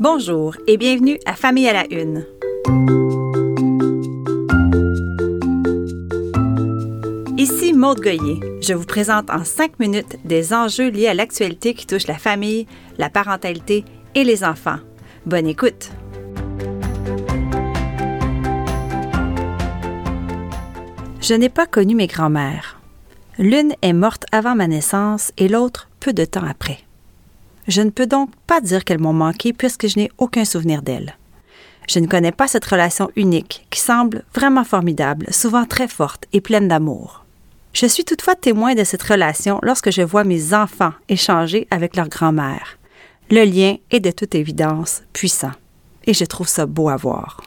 Bonjour et bienvenue à Famille à la Une. Ici Maude Goyer. Je vous présente en cinq minutes des enjeux liés à l'actualité qui touche la famille, la parentalité et les enfants. Bonne écoute! Je n'ai pas connu mes grands-mères. L'une est morte avant ma naissance et l'autre peu de temps après. Je ne peux donc pas dire qu'elles m'ont manqué puisque je n'ai aucun souvenir d'elles. Je ne connais pas cette relation unique qui semble vraiment formidable, souvent très forte et pleine d'amour. Je suis toutefois témoin de cette relation lorsque je vois mes enfants échanger avec leur grand-mère. Le lien est de toute évidence puissant et je trouve ça beau à voir.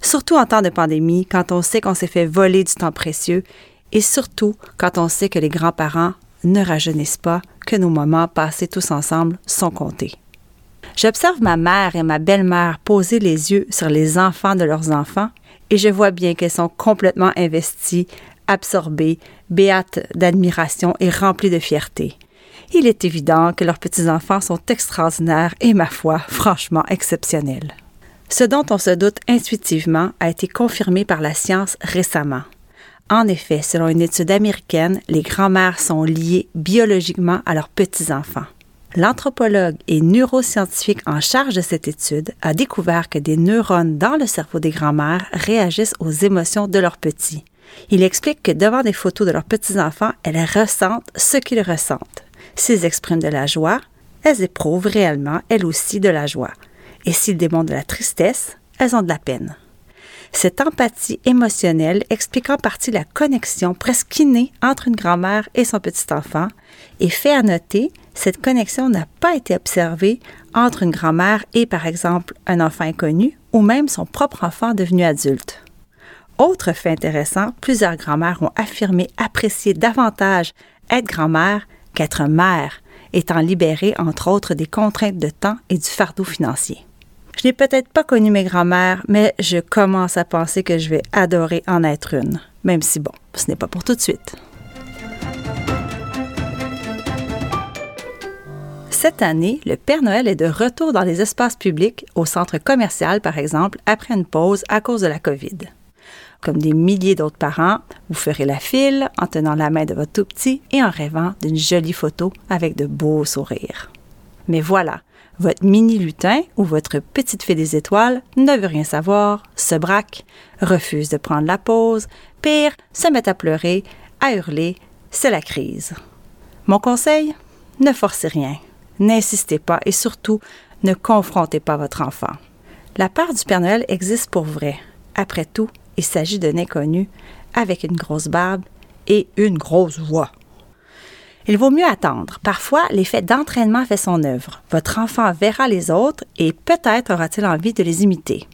Surtout en temps de pandémie, quand on sait qu'on s'est fait voler du temps précieux et surtout quand on sait que les grands-parents ne rajeunissent pas, que nos moments passés tous ensemble sont comptés. J'observe ma mère et ma belle-mère poser les yeux sur les enfants de leurs enfants et je vois bien qu'elles sont complètement investies, absorbées, béates d'admiration et remplies de fierté. Il est évident que leurs petits-enfants sont extraordinaires et, ma foi, franchement exceptionnels. Ce dont on se doute intuitivement a été confirmé par la science récemment. En effet, selon une étude américaine, les grands-mères sont liées biologiquement à leurs petits-enfants. L'anthropologue et neuroscientifique en charge de cette étude a découvert que des neurones dans le cerveau des grands-mères réagissent aux émotions de leurs petits. Il explique que devant des photos de leurs petits-enfants, elles ressentent ce qu'ils ressentent. S'ils expriment de la joie, elles éprouvent réellement, elles aussi, de la joie. Et s'ils démontrent de la tristesse, elles ont de la peine. Cette empathie émotionnelle explique en partie la connexion presque innée entre une grand-mère et son petit-enfant et fait à noter, cette connexion n'a pas été observée entre une grand-mère et, par exemple, un enfant inconnu ou même son propre enfant devenu adulte. Autre fait intéressant, plusieurs grand-mères ont affirmé apprécier davantage être grand-mère qu'être mère, étant libérée entre autres des contraintes de temps et du fardeau financier. Je n'ai peut-être pas connu mes grands-mères, mais je commence à penser que je vais adorer en être une, même si bon, ce n'est pas pour tout de suite. Cette année, le Père Noël est de retour dans les espaces publics, au centre commercial par exemple, après une pause à cause de la COVID. Comme des milliers d'autres parents, vous ferez la file en tenant la main de votre tout petit et en rêvant d'une jolie photo avec de beaux sourires. Mais voilà, votre mini lutin ou votre petite fée des étoiles ne veut rien savoir, se braque, refuse de prendre la pause, pire, se met à pleurer, à hurler, c'est la crise. Mon conseil Ne forcez rien, n'insistez pas et surtout ne confrontez pas votre enfant. La part du Père Noël existe pour vrai. Après tout, il s'agit d'un inconnu avec une grosse barbe et une grosse voix. Il vaut mieux attendre. Parfois, l'effet d'entraînement fait son œuvre. Votre enfant verra les autres et peut-être aura-t-il envie de les imiter.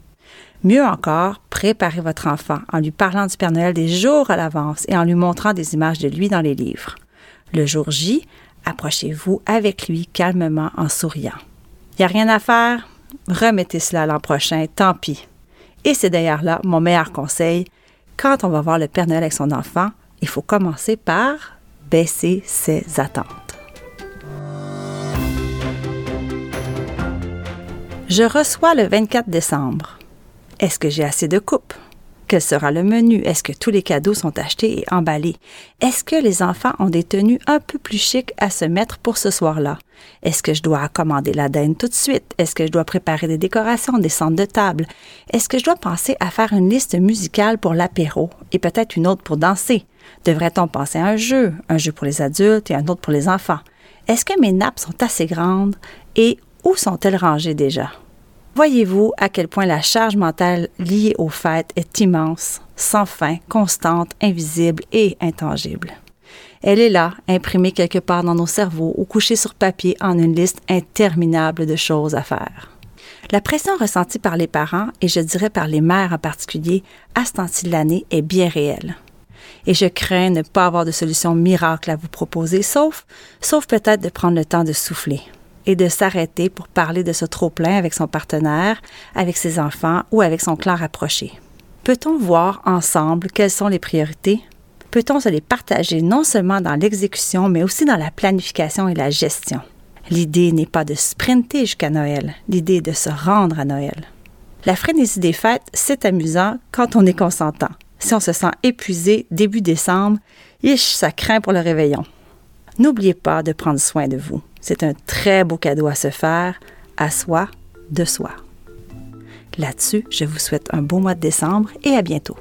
Mieux encore, préparez votre enfant en lui parlant du Père Noël des jours à l'avance et en lui montrant des images de lui dans les livres. Le jour J, approchez-vous avec lui calmement en souriant. Il n'y a rien à faire? Remettez cela l'an prochain, tant pis. Et c'est d'ailleurs là mon meilleur conseil. Quand on va voir le Père Noël avec son enfant, il faut commencer par baisser ses attentes. Je reçois le 24 décembre. Est-ce que j'ai assez de coupes? Quel sera le menu? Est-ce que tous les cadeaux sont achetés et emballés? Est-ce que les enfants ont des tenues un peu plus chics à se mettre pour ce soir-là? Est-ce que je dois commander la dinde tout de suite? Est-ce que je dois préparer des décorations, des centres de table? Est-ce que je dois penser à faire une liste musicale pour l'apéro et peut-être une autre pour danser? Devrait-on penser à un jeu, un jeu pour les adultes et un autre pour les enfants? Est-ce que mes nappes sont assez grandes et où sont-elles rangées déjà? Voyez-vous à quel point la charge mentale liée aux fêtes est immense, sans fin, constante, invisible et intangible? Elle est là, imprimée quelque part dans nos cerveaux ou couchée sur papier en une liste interminable de choses à faire. La pression ressentie par les parents, et je dirais par les mères en particulier, à ce temps-ci de l'année est bien réelle. Et je crains ne pas avoir de solution miracle à vous proposer, sauf, sauf peut-être de prendre le temps de souffler et de s'arrêter pour parler de ce trop-plein avec son partenaire, avec ses enfants ou avec son clan rapproché. Peut-on voir ensemble quelles sont les priorités? Peut-on se les partager non seulement dans l'exécution, mais aussi dans la planification et la gestion? L'idée n'est pas de sprinter jusqu'à Noël, l'idée est de se rendre à Noël. La frénésie des fêtes, c'est amusant quand on est consentant. Si on se sent épuisé début décembre, ish, ça craint pour le réveillon. N'oubliez pas de prendre soin de vous. C'est un très beau cadeau à se faire, à soi, de soi. Là-dessus, je vous souhaite un beau mois de décembre et à bientôt.